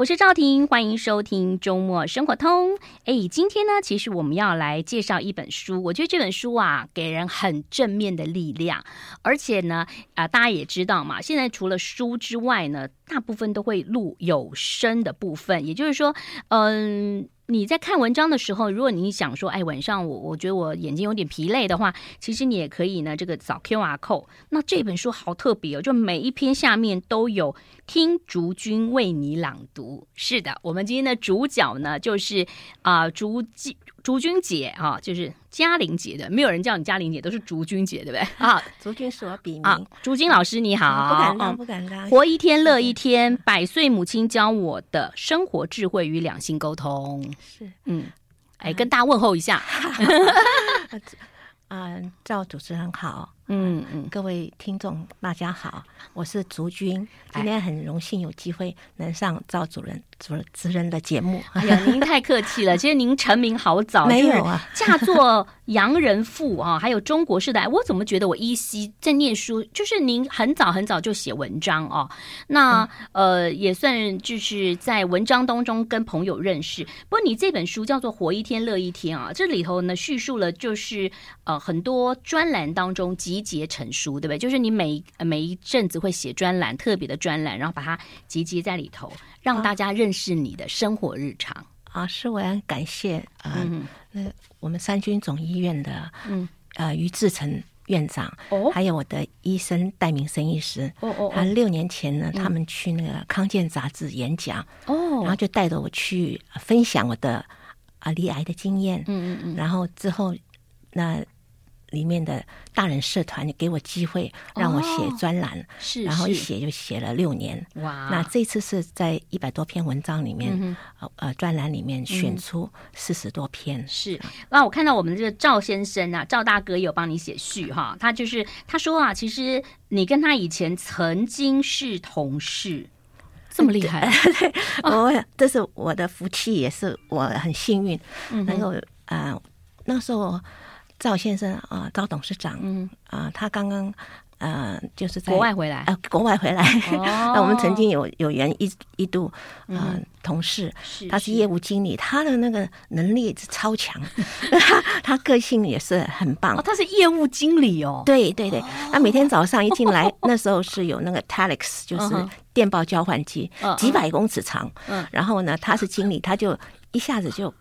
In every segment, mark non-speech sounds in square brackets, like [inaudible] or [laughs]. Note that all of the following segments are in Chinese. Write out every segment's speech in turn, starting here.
我是赵婷，欢迎收听周末生活通。哎，今天呢，其实我们要来介绍一本书。我觉得这本书啊，给人很正面的力量。而且呢，啊、大家也知道嘛，现在除了书之外呢，大部分都会录有声的部分。也就是说，嗯。你在看文章的时候，如果你想说，哎，晚上我我觉得我眼睛有点疲累的话，其实你也可以呢，这个扫 QR 扣。那这本书好特别哦，就每一篇下面都有听竹君为你朗读。是的，我们今天的主角呢，就是啊、竹。竹君姐啊，就是嘉玲姐的，没有人叫你嘉玲姐，都是竹君姐，对不对？啊，竹君是我笔名。啊，竹君老师你好，嗯、不敢当，不敢当。活一天乐一天，百岁母亲教我的生活智慧与两性沟通。是，嗯，哎，跟大家问候一下。嗯，[laughs] 赵主持人好。嗯嗯，各位听众大家好，我是竹君，今天很荣幸有机会能上赵主任主主任的节目。哎呀，您太客气了，[laughs] 其实您成名好早，没有啊，嫁作洋人妇啊，[laughs] 还有中国式的爱，我怎么觉得我依稀在念书，就是您很早很早就写文章哦。那、嗯、呃，也算就是在文章当中跟朋友认识。不过你这本书叫做《活一天乐一天》啊，这里头呢叙述了就是呃很多专栏当中集。集结成书，对不对？就是你每每一阵子会写专栏，特别的专栏，然后把它集结在里头，让大家认识你的生活日常啊。是，我要感谢啊，呃、嗯，那我们三军总医院的嗯呃于志成院长哦，还有我的医生戴明生医师哦哦，他六年前呢，他们去那个康健杂志演讲哦，然后就带着我去分享我的啊离癌的经验，嗯嗯嗯，然后之后那。里面的大人社团给我机会让我写专栏，是，然后一写就写了六年。哇！那这次是在一百多篇文章里面，呃呃，专栏里面选出四十多篇。是。那我看到我们这个赵先生啊，赵大哥也有帮你写序哈。他就是他说啊，其实你跟他以前曾经是同事，这么厉害。[laughs] [laughs] 对，我这是我的福气，也是我很幸运能够啊，那时候。赵先生啊，赵董事长，嗯啊，他刚刚呃，就是在国外回来啊，国外回来。那、哦、[laughs] 我们曾经有有缘一一度啊、呃，同事，是他是业务经理，他的那个能力是超强，他 [laughs] [laughs] 他个性也是很棒。哦，他是业务经理哦。对对对，他每天早上一进来，那时候是有那个 Telex，就是电报交换机，几百公尺长。嗯，然后呢，他是经理，他就一下子就。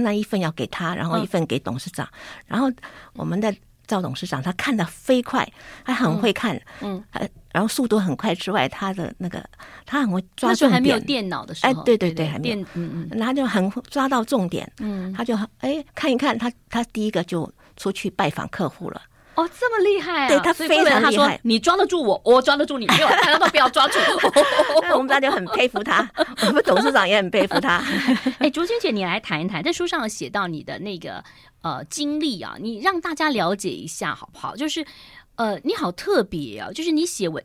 那一份要给他，然后一份给董事长，嗯、然后我们的赵董事长他看的飞快，他很会看，嗯，呃，然后速度很快之外，他的那个他很会抓重点，还没有电脑的时候，哎，对对对，还没有，嗯嗯，然后就很抓到重点，嗯，他就哎看一看，他他第一个就出去拜访客户了。哦，这么厉害啊！对，他非常厉害。你抓得住我，我抓得住你，没有，[laughs] 大家都不要抓住我。[laughs] 我们大家就很佩服他，我们董事长也很佩服他。[laughs] 哎，竹君姐，你来谈一谈，在书上写到你的那个呃经历啊，你让大家了解一下好不好？就是呃，你好特别啊，就是你写文，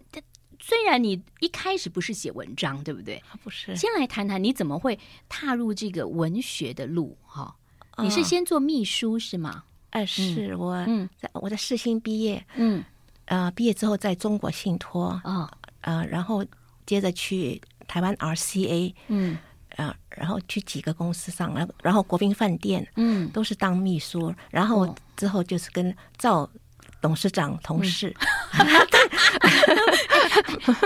虽然你一开始不是写文章，对不对？不是。先来谈谈你怎么会踏入这个文学的路哈？你是先做秘书是吗？哎，是我在我在世新毕业，嗯，呃，毕业之后在中国信托，啊、哦，呃，然后接着去台湾 RCA，嗯，啊，然后去几个公司上，然后然后国宾饭店，嗯，都是当秘书，然后之后就是跟赵董事长同事。嗯 [laughs]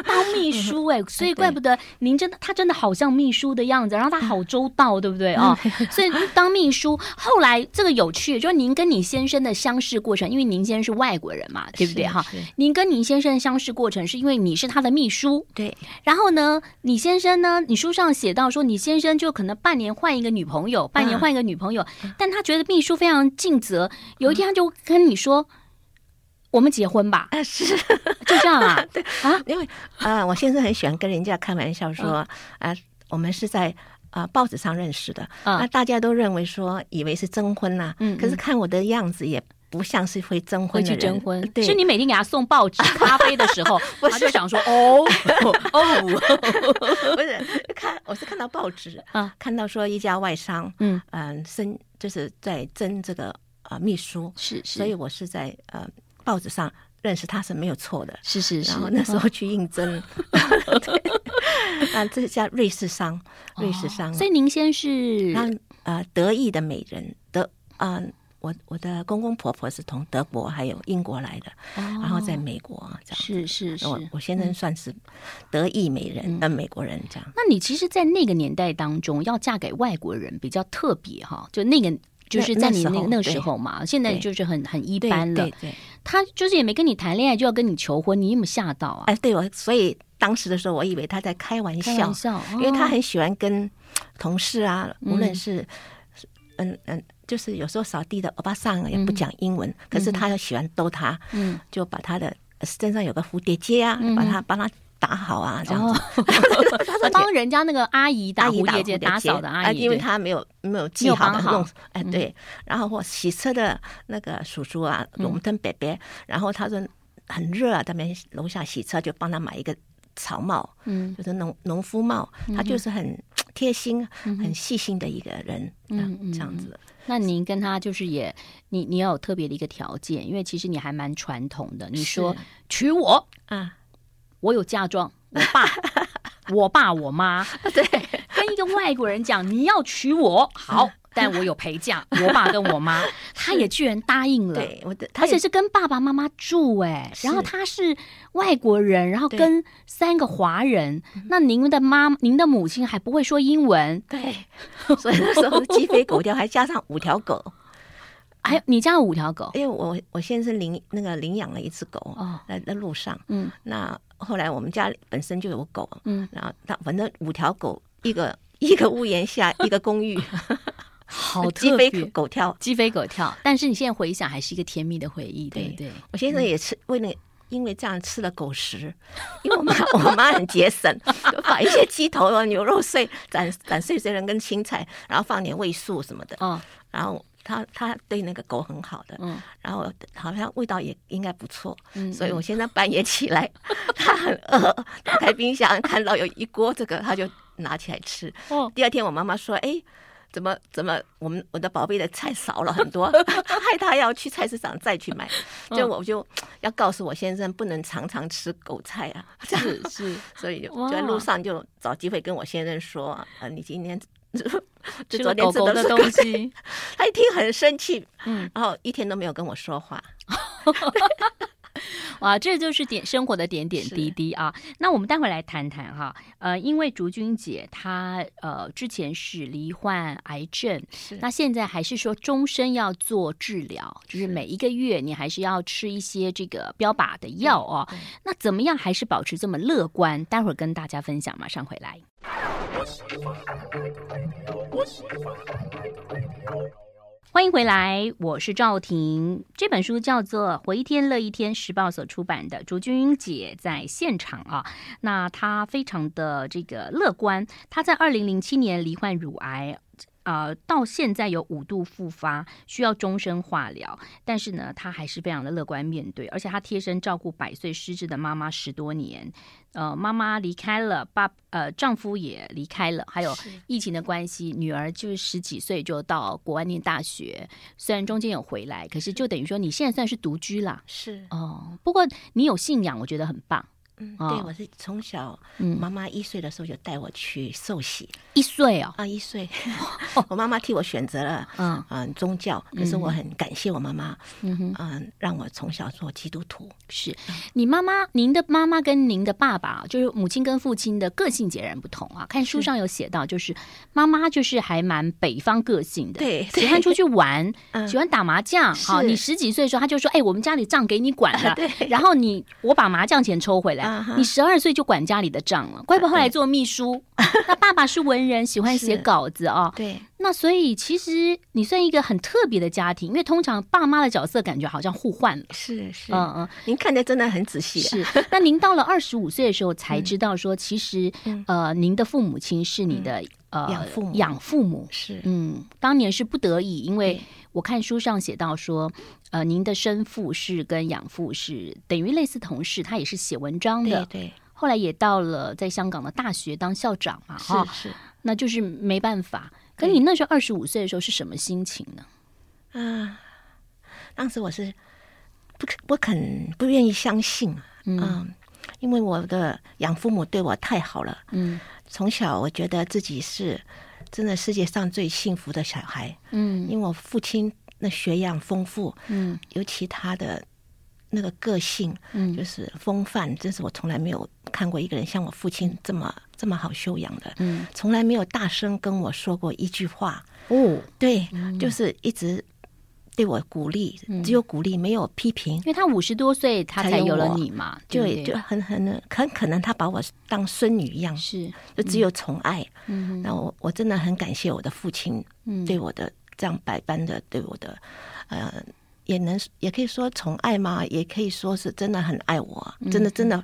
当秘书哎、欸，所以怪不得您真的，他真的好像秘书的样子，然后他好周到，对不对啊？所以当秘书，后来这个有趣，就是您跟你先生的相识过程，因为您先生是外国人嘛，对不对哈？您跟您先生的相识过程，是因为你是他的秘书，对。然后呢，你先生呢，你书上写到说，你先生就可能半年换一个女朋友，半年换一个女朋友，但他觉得秘书非常尽责，有一天他就跟你说。我们结婚吧？啊，是。[laughs] 就这样啊？[laughs] 对啊，因为啊、呃，我先生很喜欢跟人家开玩笑说，啊、呃，我们是在啊、呃、报纸上认识的，啊、呃，大家都认为说以为是征婚呐、啊，嗯，可是看我的样子也不像是会征婚的人，会去征婚。对，是你每天给他送报纸、咖啡的时候，他就想说，哦 [laughs] 哦，不是看，我是看到报纸啊，看到说一家外商，嗯。嗯，申、呃、就是在征这个啊、呃、秘书，是是，所以我是在呃。报纸上认识他是没有错的。是是是。然后那时候去应征，[laughs] 对，啊，这叫瑞士商，瑞士商。所以您先是让呃德意的美人德啊。我我的公公婆婆是从德国还有英国来的，哦、然后在美国这样是是是，我我先生算是德意美人的、嗯、美国人这样。那你其实，在那个年代当中，要嫁给外国人比较特别哈，就那个就是在你那那，那个时候嘛，对现在就是很很一般了。对，对，对，他就是也没跟你谈恋爱就要跟你求婚，你有没有吓到啊？哎，对我，所以当时的时候，我以为他在开玩笑，玩笑哦、因为他很喜欢跟同事啊，无论是嗯嗯。就是有时候扫地的欧巴桑也不讲英文，嗯、可是他又喜欢逗他，嗯，就把他的身上有个蝴蝶结啊，嗯、把他帮他打好啊，这样子。[laughs] 他帮人家那个阿姨打蝴蝶结，打扫的阿姨，因为他没有没有记好。的弄，哎对，然后或洗车的那个叔叔啊，龙腾伯伯，然后他说很热啊，他们楼下洗车就帮他买一个草帽，嗯，就是农农夫帽，他就是很贴心、很细心的一个人，嗯，这样子。那您跟他就是也，你你要有特别的一个条件，因为其实你还蛮传统的。你说娶我啊，我有嫁妆，我爸、[laughs] 我爸、我妈，[laughs] 对，跟一个外国人讲你要娶我，好。[laughs] 但我有陪嫁，我爸跟我妈，他也居然答应了。对，我的，而且是跟爸爸妈妈住哎，然后他是外国人，然后跟三个华人。那您的妈，您的母亲还不会说英文，对，所以那时候鸡飞狗跳，还加上五条狗。还有你家有五条狗？因为我我先生领那个领养了一只狗哦，在在路上，嗯，那后来我们家本身就有狗，嗯，然后他反正五条狗，一个一个屋檐下一个公寓。[laughs] 好，鸡飞狗跳，鸡飞狗跳。但是你现在回想，还是一个甜蜜的回忆，对对。我先生也是，为了因为这样吃了狗食，因为我妈我妈很节省，[laughs] 就把一些鸡头啊、牛肉碎斩斩碎碎了跟青菜，然后放点味素什么的。嗯，然后他他对那个狗很好的，嗯，然后好像味道也应该不错，嗯，所以我现在半夜起来，[laughs] 他很饿，打开冰箱看到有一锅这个，他就拿起来吃。哦，第二天我妈妈说，哎。怎么怎么，我们我的宝贝的菜少了很多，[laughs] 害他要去菜市场再去买，就我就要告诉我先生不能常常吃狗菜啊，是是，所以就在路上就找机会跟我先生说啊，你今天 [laughs] 吃了狗狗的东西，[laughs] 他一听很生气，嗯，然后一天都没有跟我说话。[laughs] [laughs] 哇，这就是点生活的点点滴滴啊！那我们待会来谈谈哈，呃，因为竹君姐她呃之前是罹患癌症，那现在还是说终身要做治疗，就是每一个月你还是要吃一些这个标靶的药哦。那怎么样还是保持这么乐观？待会儿跟大家分享，马上回来。欢迎回来，我是赵婷。这本书叫做《活一天乐一天》，时报所出版的。竹君姐在现场啊，那她非常的这个乐观。她在二零零七年罹患乳癌。呃，到现在有五度复发，需要终身化疗，但是呢，她还是非常的乐观面对，而且她贴身照顾百岁失智的妈妈十多年。呃，妈妈离开了，爸呃丈夫也离开了，还有疫情的关系，女儿就是十几岁就到国外念大学，虽然中间有回来，可是就等于说你现在算是独居啦。是哦，不过你有信仰，我觉得很棒。嗯，对，我是从小，妈妈一岁的时候就带我去受洗。一岁哦，啊，一岁，[laughs] 我妈妈替我选择了，嗯嗯，宗教。可是我很感谢我妈妈，嗯哼，嗯，让我从小做基督徒。是你妈妈，您的妈妈跟您的爸爸，就是母亲跟父亲的个性截然不同啊。看书上有写到，就是妈妈就是还蛮北方个性的，对，喜欢出去玩，[laughs] 喜欢打麻将。好，你十几岁的时候，他就说：“哎，我们家里账给你管了。[laughs] ”对，然后你我把麻将钱抽回来。你十二岁就管家里的账了，怪不得后来做秘书。[laughs] 那爸爸是文人，喜欢写稿子啊。对，那所以其实你算一个很特别的家庭，因为通常爸妈的角色感觉好像互换了。是是，嗯嗯，您看的真的很仔细。是，那您到了二十五岁的时候才知道说，其实呃，您的父母亲是你的呃养父母，养父母是嗯，当年是不得已，因为我看书上写到说。呃，您的生父是跟养父是等于类似同事，他也是写文章的。对，对，后来也到了在香港的大学当校长嘛，哈，是，是，那就是没办法。可你那时候二十五岁的时候是什么心情呢？啊，当时我是不不肯不愿意相信，嗯、呃，因为我的养父母对我太好了，嗯，从小我觉得自己是真的世界上最幸福的小孩，嗯，因为我父亲那学养丰富，嗯，尤其他的那个个性，嗯，就是风范，真是我从来没有看过一个人像我父亲这么这么好修养的，嗯，从来没有大声跟我说过一句话，哦，对，嗯、就是一直。对我鼓励，只有鼓励，没有批评。因为他五十多岁，他才有了你嘛，就就很很很可能他把我当孙女一样，是就只有宠爱。嗯，那我我真的很感谢我的父亲，对我的这样百般的对我的，呃。也能也可以说宠爱吗？也可以说是真的很爱我，真的真的，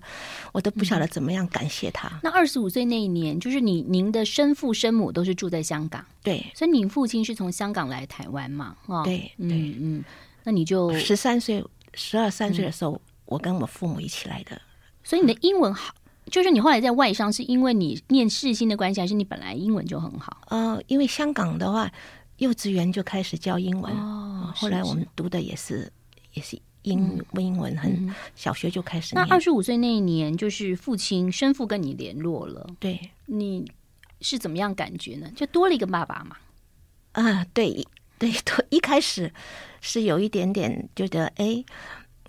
我都不晓得怎么样感谢他。嗯、那二十五岁那一年，就是你您的生父生母都是住在香港，对，所以你父亲是从香港来台湾嘛？哦，对对嗯，嗯，那你就十三岁、十二三岁的时候，嗯、我跟我父母一起来的。所以你的英文好，就是你后来在外商是因为你念世新的关系，还是你本来英文就很好？呃，因为香港的话。幼稚园就开始教英文，哦，后来我们读的也是，也是英文，英文很，很、嗯、小学就开始念。那二十五岁那一年，就是父亲生父跟你联络了，对，你是怎么样感觉呢？就多了一个爸爸嘛？啊，对对，[laughs] 多一开始是有一点点觉得，哎，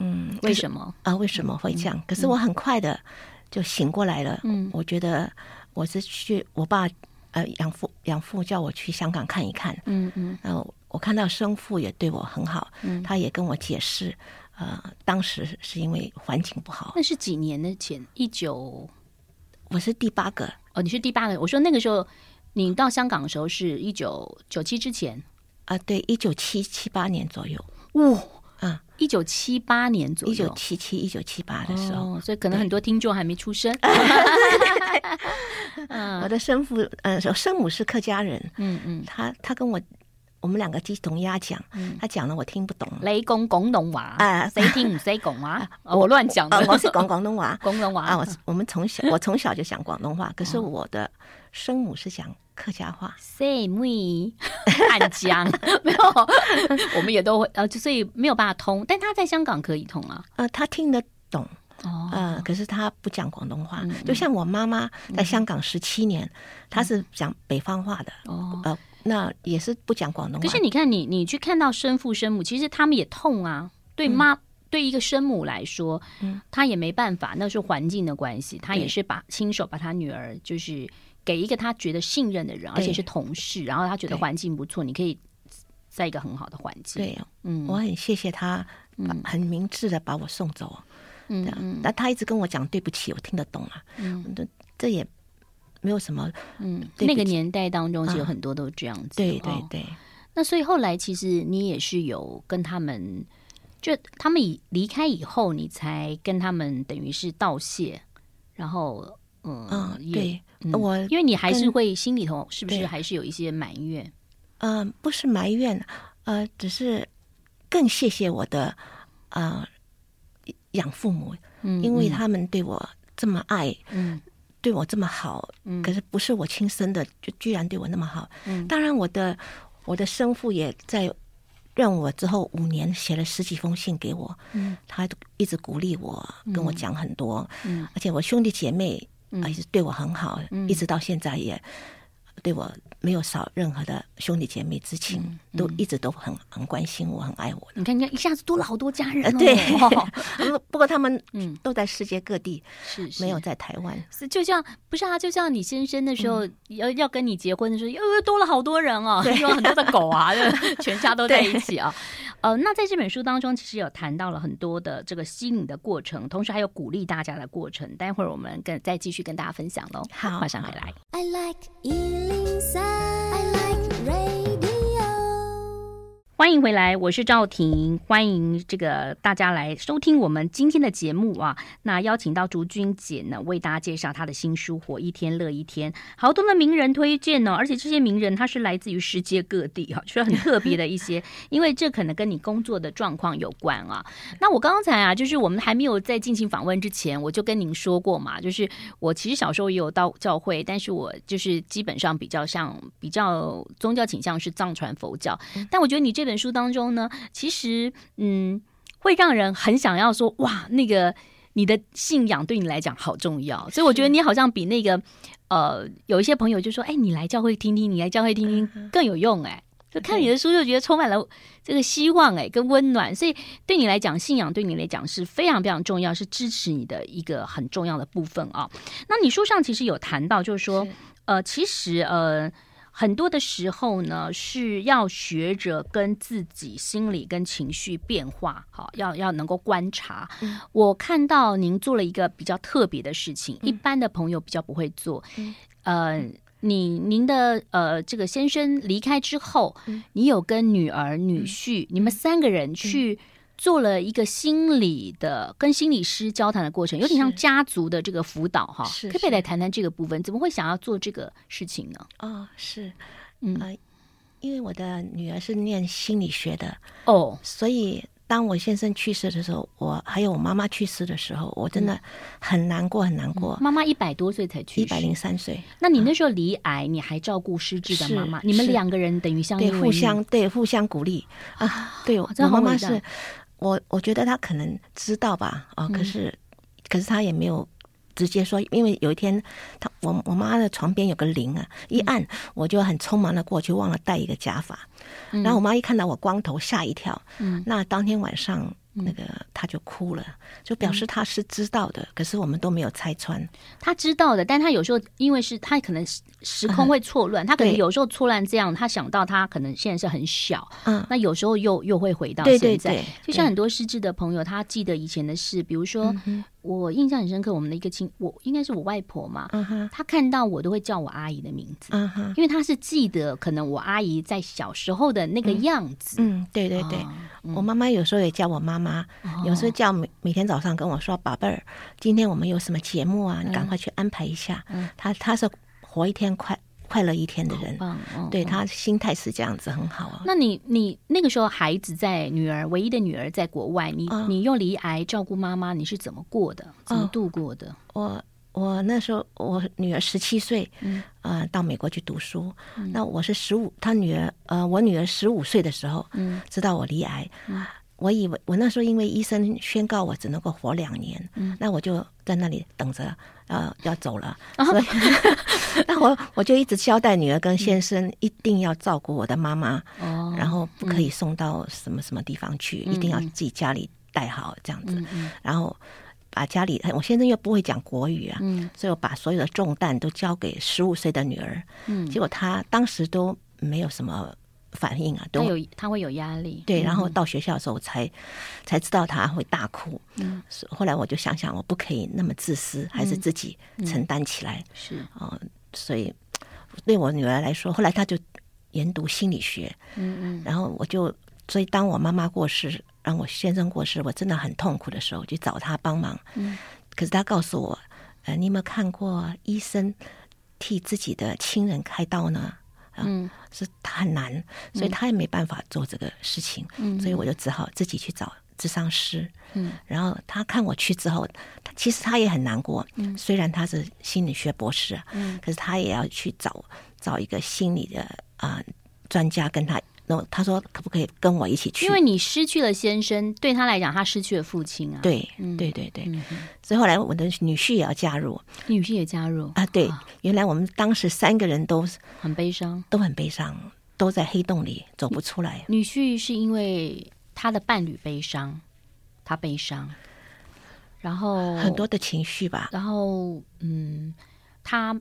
嗯，为什么啊？为什么会这样？嗯、可是我很快的就醒过来了。嗯，我觉得我是去我爸。呃，养父养父叫我去香港看一看，嗯嗯，然后我看到生父也对我很好，嗯，他也跟我解释，呃，当时是因为环境不好。那是几年的前？一九，我是第八个哦，你是第八个。我说那个时候你到香港的时候是一九九七之前啊，对，一九七七八年左右。哇，啊，一九七八年左右，一九七七一九七八的时候，哦，所以可能很多听众还没出生。[laughs] 嗯，我的生父，呃，生母是客家人，嗯嗯，他他跟我，我们两个鸡同鸭讲，他讲了我听不懂。雷公广东话啊？谁听唔识讲话？我乱讲，我是讲广东话，[laughs] 广东话啊。我我们从小我从小就讲广东话，可是我的生母是讲客家话。，same [laughs] 汉江？[laughs] 没有，我们也都会，呃，所以没有办法通，但他在香港可以通啊，呃，他听得懂。哦，呃，可是他不讲广东话，就像我妈妈在香港十七年，她是讲北方话的。哦，呃，那也是不讲广东话。可是你看，你你去看到生父生母，其实他们也痛啊。对妈，对一个生母来说，嗯，她也没办法，那是环境的关系。她也是把亲手把她女儿，就是给一个他觉得信任的人，而且是同事，然后他觉得环境不错，你可以在一个很好的环境。对，嗯，我很谢谢他，很明智的把我送走。嗯嗯，但他一直跟我讲对不起，我听得懂啊。嗯，这这也没有什么。嗯，那个年代当中，其实有很多都这样子。对对对。那所以后来，其实你也是有跟他们，就他们已离开以后，你才跟他们等于是道谢。然后，嗯，对，我因为你还是会心里头是不是还是有一些埋怨？嗯，不是埋怨，呃，只是更谢谢我的啊。养父母，因为他们对我这么爱，嗯，对我这么好，嗯，可是不是我亲生的，就居然对我那么好。嗯，当然，我的我的生父也在认我之后五年写了十几封信给我，嗯，他一直鼓励我，跟我讲很多，嗯，而且我兄弟姐妹啊一直对我很好，一直到现在也对我。没有少任何的兄弟姐妹之情，嗯嗯、都一直都很很关心我，很爱我。你看，你看，一下子多了好多家人、哦呃。对，[laughs] 不过他们嗯都在世界各地，是，是没有在台湾。是就像不是啊？就像你先生的时候，要、嗯、要跟你结婚的时候，又又多了好多人哦，有对很多的狗啊，[laughs] 全家都在一起啊。呃，那在这本书当中，其实有谈到了很多的这个吸引的过程，同时还有鼓励大家的过程。待会儿我们跟再继续跟大家分享喽。好，马上回来。I like 欢迎回来，我是赵婷，欢迎这个大家来收听我们今天的节目啊。那邀请到竹君姐呢，为大家介绍她的新书《活一天乐一天》，好多的名人推荐呢、哦，而且这些名人他是来自于世界各地哈，就是很特别的一些，[laughs] 因为这可能跟你工作的状况有关啊。那我刚才啊，就是我们还没有在进行访问之前，我就跟您说过嘛，就是我其实小时候也有到教会，但是我就是基本上比较像比较宗教倾向是藏传佛教，但我觉得你这。本书当中呢，其实，嗯，会让人很想要说哇，那个你的信仰对你来讲好重要，所以我觉得你好像比那个呃有一些朋友就说，哎，你来教会听听，你来教会听听更有用哎。就看你的书，就觉得充满了这个希望哎，跟温暖。所以对你来讲，信仰对你来讲是非常非常重要，是支持你的一个很重要的部分啊。那你书上其实有谈到，就是说，呃，其实呃，很多的时候呢，是要学着跟自己心理跟情绪变化，好，要要能够观察。我看到您做了一个比较特别的事情，一般的朋友比较不会做，呃。你您的呃，这个先生离开之后，嗯、你有跟女儿、女婿，嗯、你们三个人去做了一个心理的、嗯、跟心理师交谈的过程，有点像家族的这个辅导哈。可不可以来谈谈这个部分？怎么会想要做这个事情呢？哦，是，嗯、呃，因为我的女儿是念心理学的哦，所以。当我先生去世的时候，我还有我妈妈去世的时候，我真的很难过，很难过。妈妈一百多岁才去世，一百零三岁。那你那时候离癌，你还照顾失智的妈妈，你们两个人等于相对，互相对互相鼓励啊。对，我妈妈是，我我觉得他可能知道吧，啊，可是可是他也没有。直接说，因为有一天，他我我妈的床边有个铃啊，一按我就很匆忙的过去，忘了带一个假发，然后我妈一看到我光头，吓一跳。嗯，那当天晚上。那个他就哭了，就表示他是知道的，嗯、可是我们都没有拆穿。他知道的，但他有时候因为是他可能时空会错乱，嗯、他可能有时候错乱这样，他想到他可能现在是很小，嗯，那有时候又又会回到现在。对对对，就像很多失智的朋友，他记得以前的事，比如说、我印象很深刻，我们的一个亲，我应该是我外婆嘛，她看到我都会叫我阿姨的名字，因为她是记得可能我阿姨在小时候的那个样子。嗯，嗯，对对对，嗯、我妈妈有时候也叫我妈妈。有时候叫每每天早上跟我说：“宝贝儿，今天我们有什么节目啊？你赶快去安排一下。”嗯”她她是活一天快快乐一天的人，对他心态是这样子，很好啊。那你你那个时候孩子在女儿唯一的女儿在国外，你你用离癌照顾妈妈，你是怎么过的？怎么度过的？我我那时候我女儿十七岁，呃，到美国去读书。那我是十五，她女儿呃，我女儿十五岁的时候，嗯，知道我离癌。我以为我那时候因为医生宣告我只能够活两年，嗯，那我就在那里等着，呃，要走了，所以，[laughs] 那我我就一直交代女儿跟先生一定要照顾我的妈妈，哦，然后不可以送到什么什么地方去，一定要自己家里带好这样子，然后把家里，我先生又不会讲国语啊，嗯，所以我把所有的重担都交给十五岁的女儿，嗯，结果她当时都没有什么。反应啊，都有他会有压力，对。然后到学校的时候才、嗯、才知道他会大哭。嗯，后来我就想想，我不可以那么自私，嗯、还是自己承担起来。是啊、呃，所以对我女儿来说，后来她就研读心理学。嗯嗯。然后我就，所以当我妈妈过世，让我先生过世，我真的很痛苦的时候，就找他帮忙。嗯。可是他告诉我，呃，你有没有看过医生替自己的亲人开刀呢？嗯，是他很难，所以他也没办法做这个事情，嗯，所以我就只好自己去找智商师，嗯，然后他看我去之后，他其实他也很难过，嗯，虽然他是心理学博士，嗯，可是他也要去找找一个心理的啊、呃、专家跟他。那他说可不可以跟我一起去？因为你失去了先生，对他来讲，他失去了父亲啊。对，对对对。所以后来我的女婿也要加入，女婿也加入啊。对，原来我们当时三个人都很悲伤，都很悲伤，都在黑洞里走不出来。女婿是因为他的伴侣悲伤，他悲伤，然后很多的情绪吧。然后，嗯，他。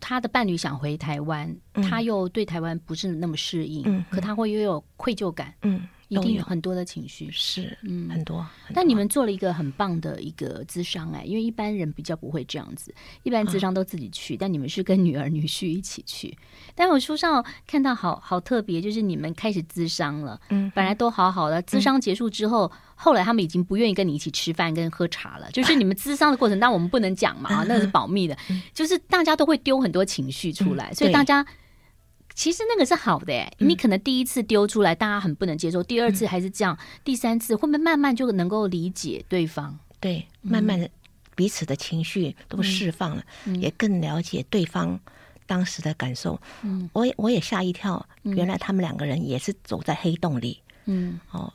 他的伴侣想回台湾，嗯、他又对台湾不是那么适应，嗯、可他会又有愧疚感，嗯。一定有很多的情绪，是嗯很多。但你们做了一个很棒的一个咨商哎，因为一般人比较不会这样子，一般咨商都自己去，但你们是跟女儿女婿一起去。但我书上看到好好特别，就是你们开始咨商了，嗯，本来都好好的，咨商结束之后，后来他们已经不愿意跟你一起吃饭跟喝茶了。[laughs] 就是你们咨商的过程，但我们不能讲嘛，啊，那是保密的。就是大家都会丢很多情绪出来，所以大家。其实那个是好的哎，你可能第一次丢出来，大家很不能接受；第二次还是这样，第三次会不会慢慢就能够理解对方？对，慢慢的彼此的情绪都释放了，也更了解对方当时的感受。嗯，我也我也吓一跳，原来他们两个人也是走在黑洞里。嗯，哦，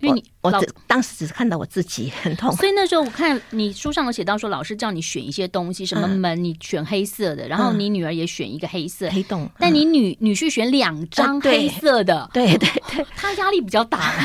因为你我只当时只是看到我自己很痛，所以那时候我看你书上有写到说，老师叫你选一些东西，什么门你选黑色的，然后你女儿也选一个黑色黑洞，但你女女婿选两张黑色的，[laughs] 对对对，[laughs] 他压力比较大，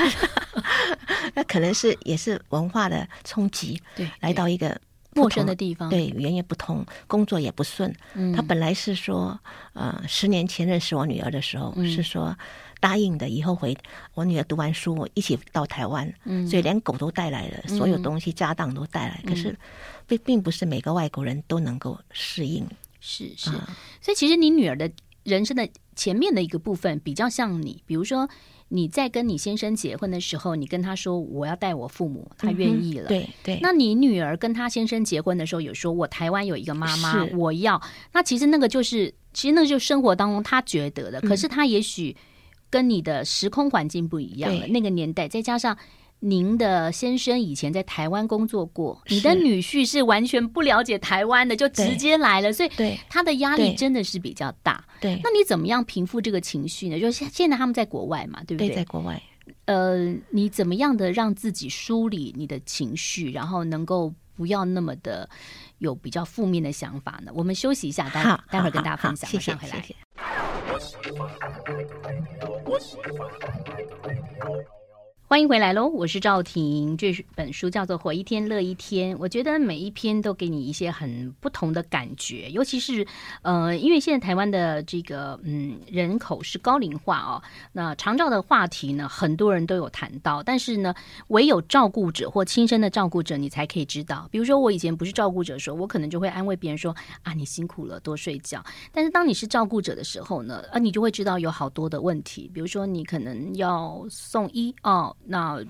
[laughs] 那可能是也是文化的冲击，对，来到一个陌生的地方，对，语言也不通，工作也不顺。他本来是说，呃，十年前认识我女儿的时候是说。答应的，以后回我女儿读完书，我一起到台湾，嗯，所以连狗都带来了，所有东西家当都带来。可是并并不是每个外国人都能够适应，是是。所以其实你女儿的人生的前面的一个部分比较像你，比如说你在跟你先生结婚的时候，你跟他说我要带我父母，他愿意了，对对。那你女儿跟他先生结婚的时候，有说我台湾有一个妈妈，我要。那其实那个就是，其实那个就是生活当中他觉得的，可是他也许。跟你的时空环境不一样了，那个年代，再加上您的先生以前在台湾工作过，你的女婿是完全不了解台湾的，就直接来了，所以他的压力真的是比较大。对，那你怎么样平复这个情绪呢？就是现在他们在国外嘛，对不对？对，在国外。呃，你怎么样的让自己梳理你的情绪，然后能够不要那么的有比较负面的想法呢？我们休息一下，待待会儿跟大家分享。马上回来。谢谢。欢欢迎回来喽！我是赵婷，这本书叫做《活一天乐一天》。我觉得每一篇都给你一些很不同的感觉，尤其是呃，因为现在台湾的这个嗯人口是高龄化哦，那长照的话题呢，很多人都有谈到，但是呢，唯有照顾者或亲生的照顾者，你才可以知道。比如说，我以前不是照顾者的时候，我可能就会安慰别人说啊，你辛苦了，多睡觉。但是当你是照顾者的时候呢，啊，你就会知道有好多的问题，比如说你可能要送医哦。那，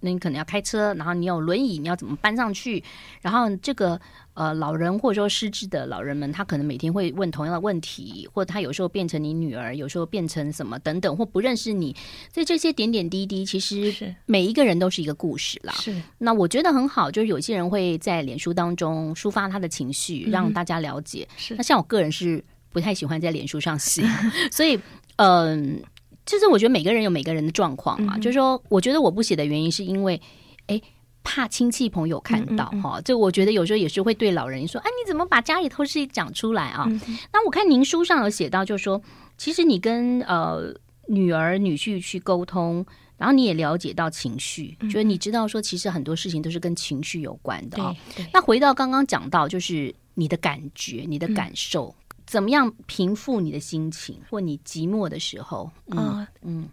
那你可能要开车，然后你有轮椅，你要怎么搬上去？然后这个呃老人或者说失智的老人们，他可能每天会问同样的问题，或者他有时候变成你女儿，有时候变成什么等等，或不认识你。所以这些点点滴滴，其实每一个人都是一个故事啦。是。那我觉得很好，就是有些人会在脸书当中抒发他的情绪，让大家了解。是。那像我个人是不太喜欢在脸书上写，[laughs] 所以嗯。呃其实我觉得每个人有每个人的状况嘛，嗯、就是说，我觉得我不写的原因是因为，哎，怕亲戚朋友看到哈。这、嗯嗯、我觉得有时候也是会对老人说，哎，你怎么把家里头事讲出来啊？嗯、那我看您书上有写到，就是说，其实你跟呃女儿女婿去沟通，然后你也了解到情绪，嗯、就是你知道说，其实很多事情都是跟情绪有关的啊。那回到刚刚讲到，就是你的感觉，你的感受。嗯怎么样平复你的心情，或你寂寞的时候？嗯嗯。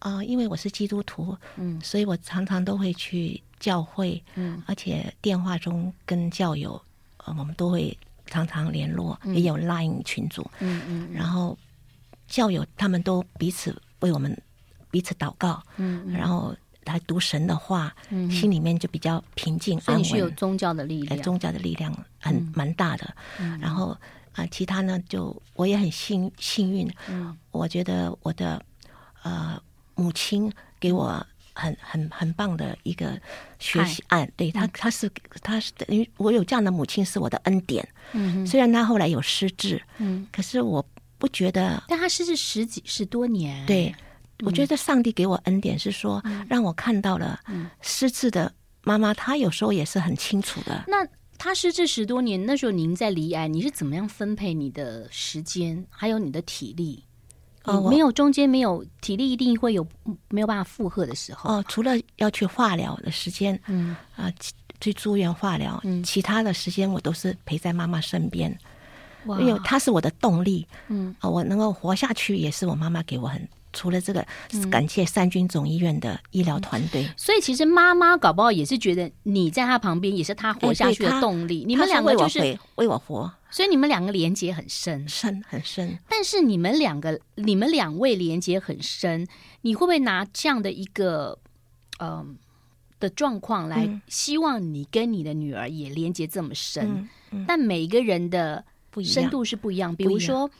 啊，因为我是基督徒，嗯，所以我常常都会去教会，嗯，而且电话中跟教友，呃，我们都会常常联络，嗯、也有 Line 群组，嗯嗯，然后教友他们都彼此为我们彼此祷告，嗯，嗯，然后来读神的话，嗯，心里面就比较平静安稳。所以有宗教的力量，宗教的力量很、嗯、蛮大的，嗯，然后。啊，其他呢，就我也很幸幸运，嗯，我觉得我的呃母亲给我很很很棒的一个学习案，对她，她是她是等于我有这样的母亲是我的恩典，嗯，虽然她后来有失智，嗯，可是我不觉得，但她失智十几十多年，对，我觉得上帝给我恩典是说让我看到了失智的妈妈，她有时候也是很清楚的，那。他失智十多年，那时候您在离癌，你是怎么样分配你的时间，还有你的体力？哦，没有中间没有体力，一定会有没有办法负荷的时候。哦，除了要去化疗的时间，嗯啊，去住院化疗，嗯，其他的时间我都是陪在妈妈身边，哇因为她是我的动力，嗯啊，我能够活下去也是我妈妈给我很。除了这个，感谢三军总医院的医疗团队。所以其实妈妈搞不好也是觉得你在她旁边，也是她活下去的动力。你们两个就是为我活，所以你们两个连接很深，深很深。但是你们两个，你们两位连接很深，你会不会拿这样的一个呃的状况来希望你跟你的女儿也连接这么深？但每一个人的深度是不一样，比如说。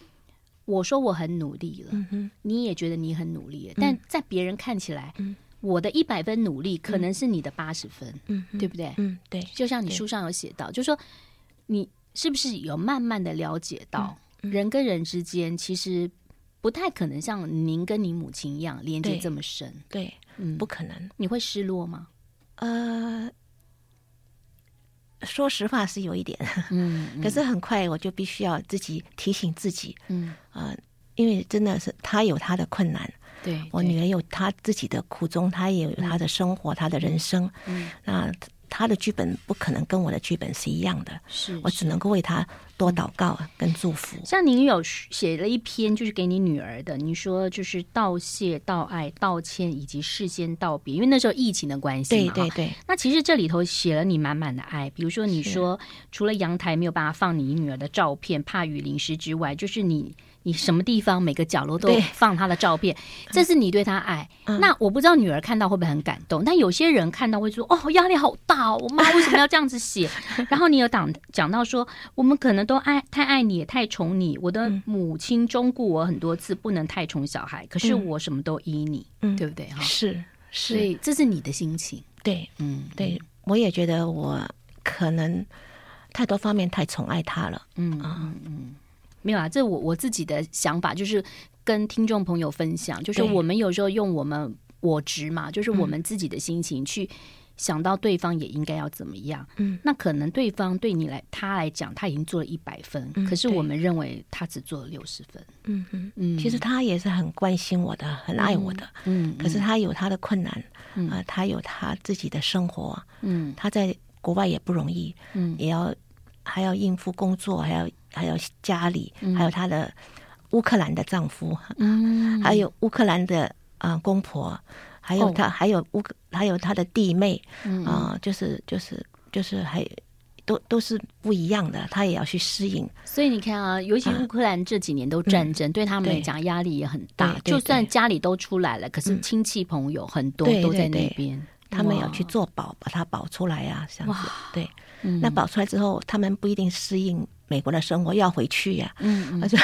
我说我很努力了，嗯、你也觉得你很努力了，嗯、但在别人看起来，嗯、我的一百分努力可能是你的八十分，嗯、对不对？嗯，对。就像你书上有写到，就说你是不是有慢慢的了解到，人跟人之间其实不太可能像您跟你母亲一样连接这么深？对，嗯，不可能。你会失落吗？呃，说实话是有一点，嗯，嗯，可是很快我就必须要自己提醒自己，嗯，呃，因为真的是他有他的困难，对，我女儿有她自己的苦衷，她也有她的生活，她的人生，嗯，那。他的剧本不可能跟我的剧本是一样的，是，是我只能够为他多祷告跟祝福。像您有写了一篇，就是给你女儿的，你说就是道谢、道爱、道歉以及事先道别，因为那时候疫情的关系嘛。对对对。那其实这里头写了你满满的爱，比如说你说除了阳台没有办法放你女儿的照片，怕雨淋湿之外，就是你。你什么地方每个角落都放他的照片，这是你对他爱。嗯、那我不知道女儿看到会不会很感动，但有些人看到会说：“哦，压力好大哦，我妈为什么要这样子写？” [laughs] 然后你有讲讲到说，我们可能都爱太爱你，也太宠你。我的母亲忠顾我很多次，不能太宠小孩。可是我什么都依你，嗯、对不对？哈，是，是，所以这是你的心情。对，嗯，对，我也觉得我可能太多方面太宠爱他了。嗯嗯嗯。没有啊，这我我自己的想法就是跟听众朋友分享，就是我们有时候用我们我值嘛，就是我们自己的心情去想到对方也应该要怎么样。嗯，那可能对方对你来他来讲他已经做了一百分，可是我们认为他只做了六十分。嗯嗯嗯，其实他也是很关心我的，很爱我的。嗯，可是他有他的困难，啊，他有他自己的生活。嗯，他在国外也不容易。嗯，也要还要应付工作，还要。还有家里，还有她的乌克兰的丈夫，嗯，还有乌克兰的啊、呃、公婆，还有她，哦、还有乌克，还有她的弟妹，啊、呃，就是就是就是还都都是不一样的，她也要去适应。所以你看啊，尤其乌克兰这几年都战争，嗯、对他们来讲压力也很大。就算家里都出来了，可是亲戚朋友很多都在那边，他们要去做保，把它保出来呀、啊，这样子。对，嗯、那保出来之后，他们不一定适应。美国的生活要回去呀、啊，嗯，而且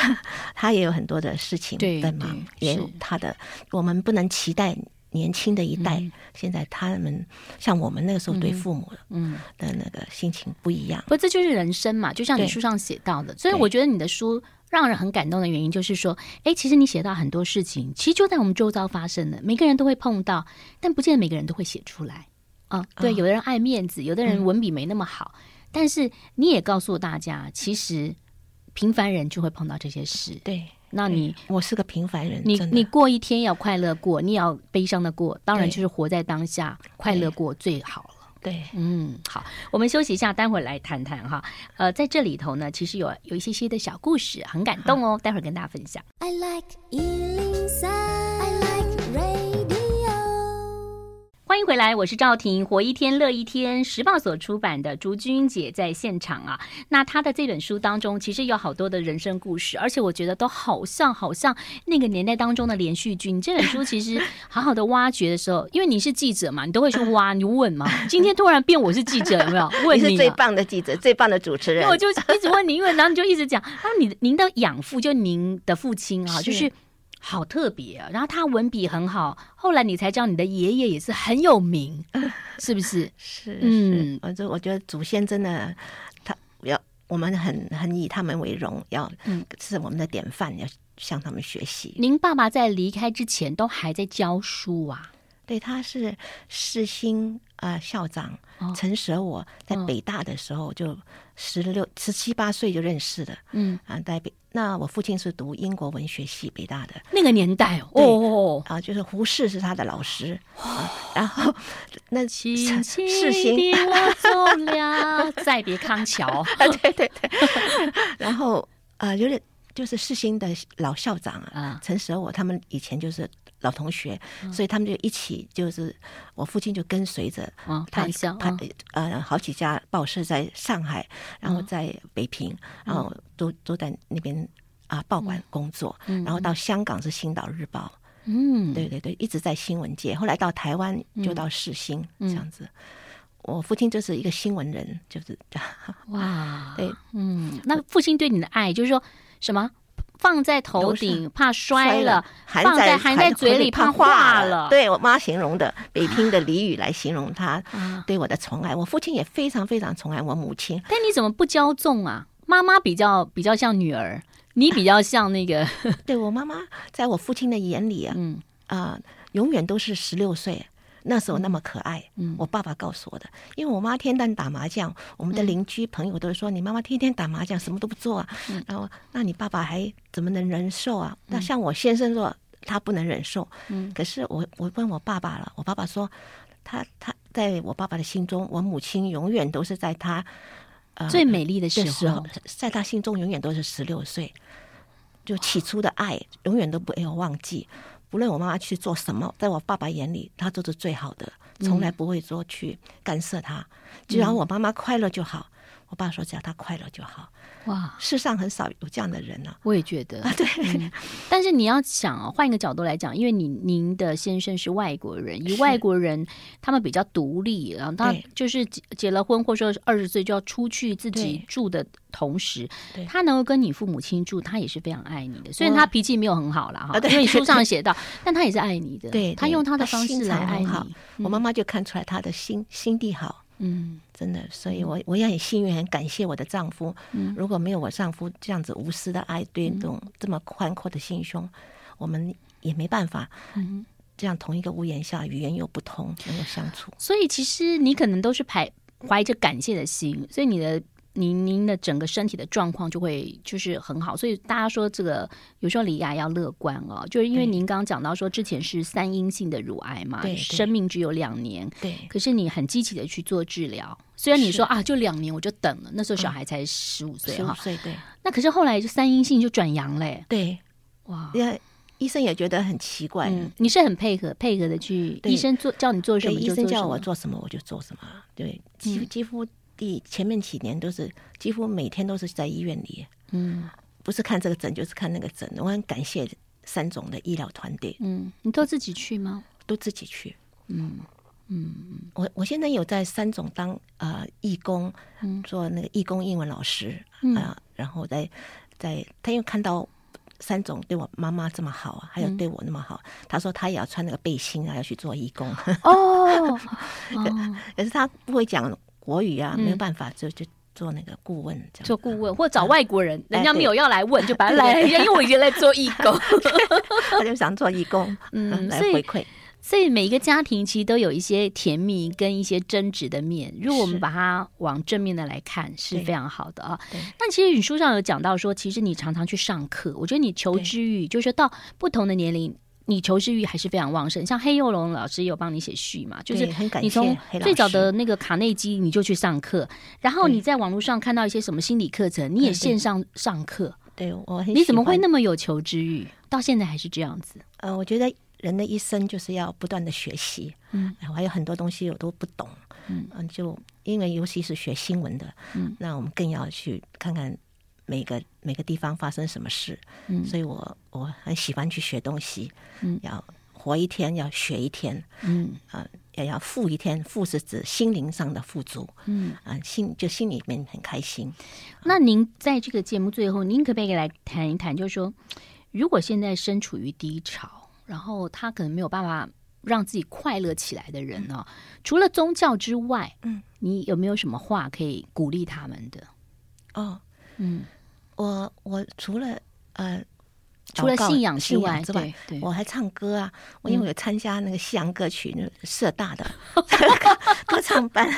他也有很多的事情在忙，也有他的。我们不能期待年轻的一代，嗯、现在他们像我们那个时候对父母的，嗯的那个心情不一样。嗯、不，这就是人生嘛，就像你书上写到的。所以我觉得你的书让人很感动的原因，就是说，哎，其实你写到很多事情，其实就在我们周遭发生的，每个人都会碰到，但不见得每个人都会写出来。啊，对，有的人爱面子，有的人文笔没那么好。嗯但是你也告诉大家，其实平凡人就会碰到这些事。对，那你我是个平凡人，你你过一天要快乐过，你要悲伤的过，当然就是活在当下，快乐过最好了。对，嗯，好，我们休息一下，待会儿来谈谈哈。呃，在这里头呢，其实有有一些些的小故事，很感动哦，待会儿跟大家分享。I like 欢迎回来，我是赵婷，活一天乐一天，时报所出版的竹君姐在现场啊。那她的这本书当中，其实有好多的人生故事，而且我觉得都好像好像那个年代当中的连续剧。你这本书其实好好的挖掘的时候，因为你是记者嘛，你都会去挖，你问嘛。[laughs] 今天突然变我是记者，有没有？问你，[laughs] 你是最棒的记者，最棒的主持人。[laughs] 我就一直问你，因为然后你就一直讲，啊，你您的养父就您的父亲啊，就是。好特别啊！然后他文笔很好，后来你才知道你的爷爷也是很有名，[laughs] 是不是？是，嗯，我就我觉得祖先真的，他要我们很很以他们为荣，要嗯是我们的典范，要向他们学习。您爸爸在离开之前都还在教书啊？对，他是世新啊校长陈舍我在北大的时候就十六十七八岁就认识了，嗯。啊在北。那我父亲是读英国文学系，北大的那个年代哦，啊，就是胡适是他的老师，然后 [laughs] 那世新我走了，再别康桥，对 [laughs] 对对，[laughs] 然后啊，有点就是世新的老校长啊，陈舍我他们以前就是老同学，所以他们就一起，就是我父亲就跟随着他他呃好几家报社在上海，然后在北平，然后都都在那边啊报馆工作，然后到香港是《星岛日报》，嗯，对对对，一直在新闻界。后来到台湾就到世新这样子。我父亲就是一个新闻人，就是这样。[laughs] 哇，对，嗯，那父亲对你的爱就是说什么？放在头顶怕摔了，含在含在嘴里怕化了。对我妈形容的北 [laughs] 平的俚语来形容她对我的宠爱。我父亲也非常非常宠爱我母亲。但你怎么不骄纵啊？妈妈比较比较像女儿，你比较像那个。[laughs] 对我妈妈，在我父亲的眼里啊，嗯啊、呃，永远都是十六岁。那时候那么可爱，嗯，我爸爸告诉我的，因为我妈天天打麻将，我们的邻居朋友都说、嗯、你妈妈天天打麻将，什么都不做啊，嗯、然后那你爸爸还怎么能忍受啊？那像我先生说他不能忍受，嗯，可是我我问我爸爸了，我爸爸说他他在我爸爸的心中，我母亲永远都是在他、呃、最美丽的时候，时候，在他心中永远都是十六岁，就起初的爱永远都不会忘记。无论我妈妈去做什么，在我爸爸眼里，她都是最好的，从来不会说去干涉他。只要我妈妈快乐就好。我爸说：“只要他快乐就好。”哇，世上很少有这样的人呢、啊。我也觉得，啊、对、嗯。但是你要想啊，换一个角度来讲，因为你您的先生是外国人，以外国人他们比较独立，然后他就是结结了婚，或者说二十岁就要出去自己住的同时，他能够跟你父母亲住，他也是非常爱你的。虽然他脾气没有很好了哈，因为书上写到，但他也是爱你的。[laughs] 对，他用他的方式来爱你。我妈妈就看出来他的心心地好。嗯，真的，所以我我也很幸运，很感谢我的丈夫。嗯，如果没有我丈夫这样子无私的爱，对这种这么宽阔的心胸，我们也没办法。嗯，这样同一个屋檐下，语言又不同，能够相处。所以其实你可能都是怀怀着感谢的心，所以你的。您您的整个身体的状况就会就是很好，所以大家说这个有时候罹癌要乐观哦，就是因为您刚刚讲到说之前是三阴性的乳癌嘛，对，生命只有两年，对，可是你很积极的去做治疗，虽然你说啊就两年我就等了，那时候小孩才十五岁哈，岁对，那可是后来就三阴性就转阳嘞，对，哇，医生也觉得很奇怪，嗯，你是很配合配合的去，医生做叫你做什么就做什么，医生叫我。做什么我就做什么，对，几几乎。前面几年都是几乎每天都是在医院里，嗯，不是看这个诊就是看那个诊。我很感谢三总的医疗团队，嗯，你都自己去吗？都自己去，嗯嗯。我我现在有在三总当呃义工，做那个义工英文老师啊，嗯呃，然后在在他又看到三总对我妈妈这么好啊，还有对我那么好，嗯，他说他也要穿那个背心啊，要去做义工 [laughs] 哦，可是他不会讲。国语啊，没有办法，就就做那个顾问，做顾问或找外国人，人家没有要来问，就把他 [laughs] 来，因为我已经在做义工，[laughs] 他就想做义工，[laughs] 嗯，来回馈。所以每一个家庭其实都有一些甜蜜跟一些争执的面，如果我们把它往正面的来看，是非常好的啊。但其实你书上有讲到说，其实你常常去上课，我觉得你求知欲就是到不同的年龄。你求知欲还是非常旺盛，像黑幼龙老师也有帮你写序嘛，就是你从最早的那个卡内基你就去上课，然后你在网络上看到一些什么心理课程，你也线上上课。对，我你怎么会那么有求知欲？到现在还是这样子？呃，我觉得人的一生就是要不断的学习，嗯，我还有很多东西我都不懂，嗯，就因为尤其是学新闻的，嗯，那我们更要去看看。每个每个地方发生什么事，嗯，所以我我很喜欢去学东西，嗯，要活一天，要学一天，嗯啊，也要富一天，富是指心灵上的富足，嗯啊，心就心里面很开心。那您在这个节目最后，您可不可以来谈一谈，就是说，如果现在身处于低潮，然后他可能没有办法让自己快乐起来的人呢？嗯，除了宗教之外，嗯，你有没有什么话可以鼓励他们的？哦。嗯，我我除了呃，除了信仰之外，之外，我还唱歌啊。我因为有参加那个西洋歌曲那社大的 [laughs] [laughs] 歌唱班，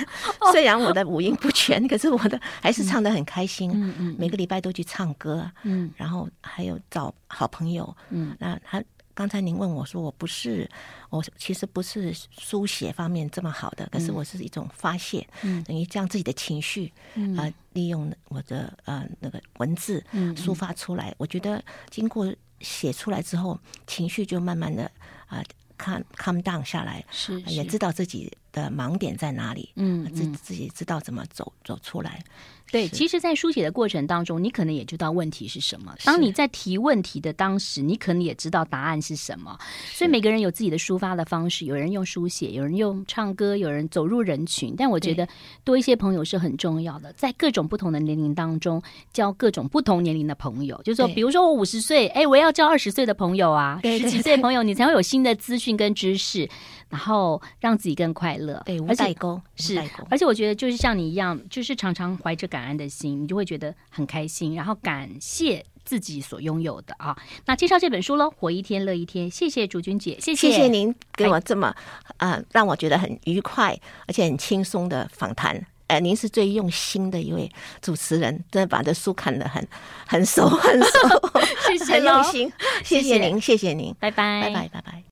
虽然我的五音不全，可是我的还是唱的很开心。嗯嗯，每个礼拜都去唱歌。嗯，然后还有找好朋友。嗯，那他。刚才您问我说，我不是，我其实不是书写方面这么好的，可是我是一种发泄，嗯，等于将自己的情绪，嗯，呃，利用我的呃那个文字，嗯，抒发出来。我觉得经过写出来之后，情绪就慢慢的啊，看、呃、calm down 下来，是，是，也知道自己的盲点在哪里，嗯，自自己知道怎么走走出来。对，其实，在书写的过程当中，你可能也知道问题是什么。当你在提问题的当时，你可能也知道答案是什么。所以每个人有自己的抒发的方式，有人用书写，有人用唱歌，有人走入人群。但我觉得多一些朋友是很重要的，在各种不同的年龄当中交各种不同年龄的朋友。就是说，比如说我五十岁，哎，我要交二十岁的朋友啊，十几岁的朋友，你才会有新的资讯跟知识。然后让自己更快乐，对，无代沟是，而且我觉得就是像你一样，就是常常怀着感恩的心，你就会觉得很开心。然后感谢自己所拥有的啊。那介绍这本书喽，《活一天乐一天》，谢谢竹君姐，谢谢谢谢您给我这么啊、呃，让我觉得很愉快而且很轻松的访谈。哎，您是最用心的一位主持人，真的把这书看得很很熟很熟，[laughs] 谢谢，很用心，谢谢您，谢谢您，拜拜，拜拜，拜拜。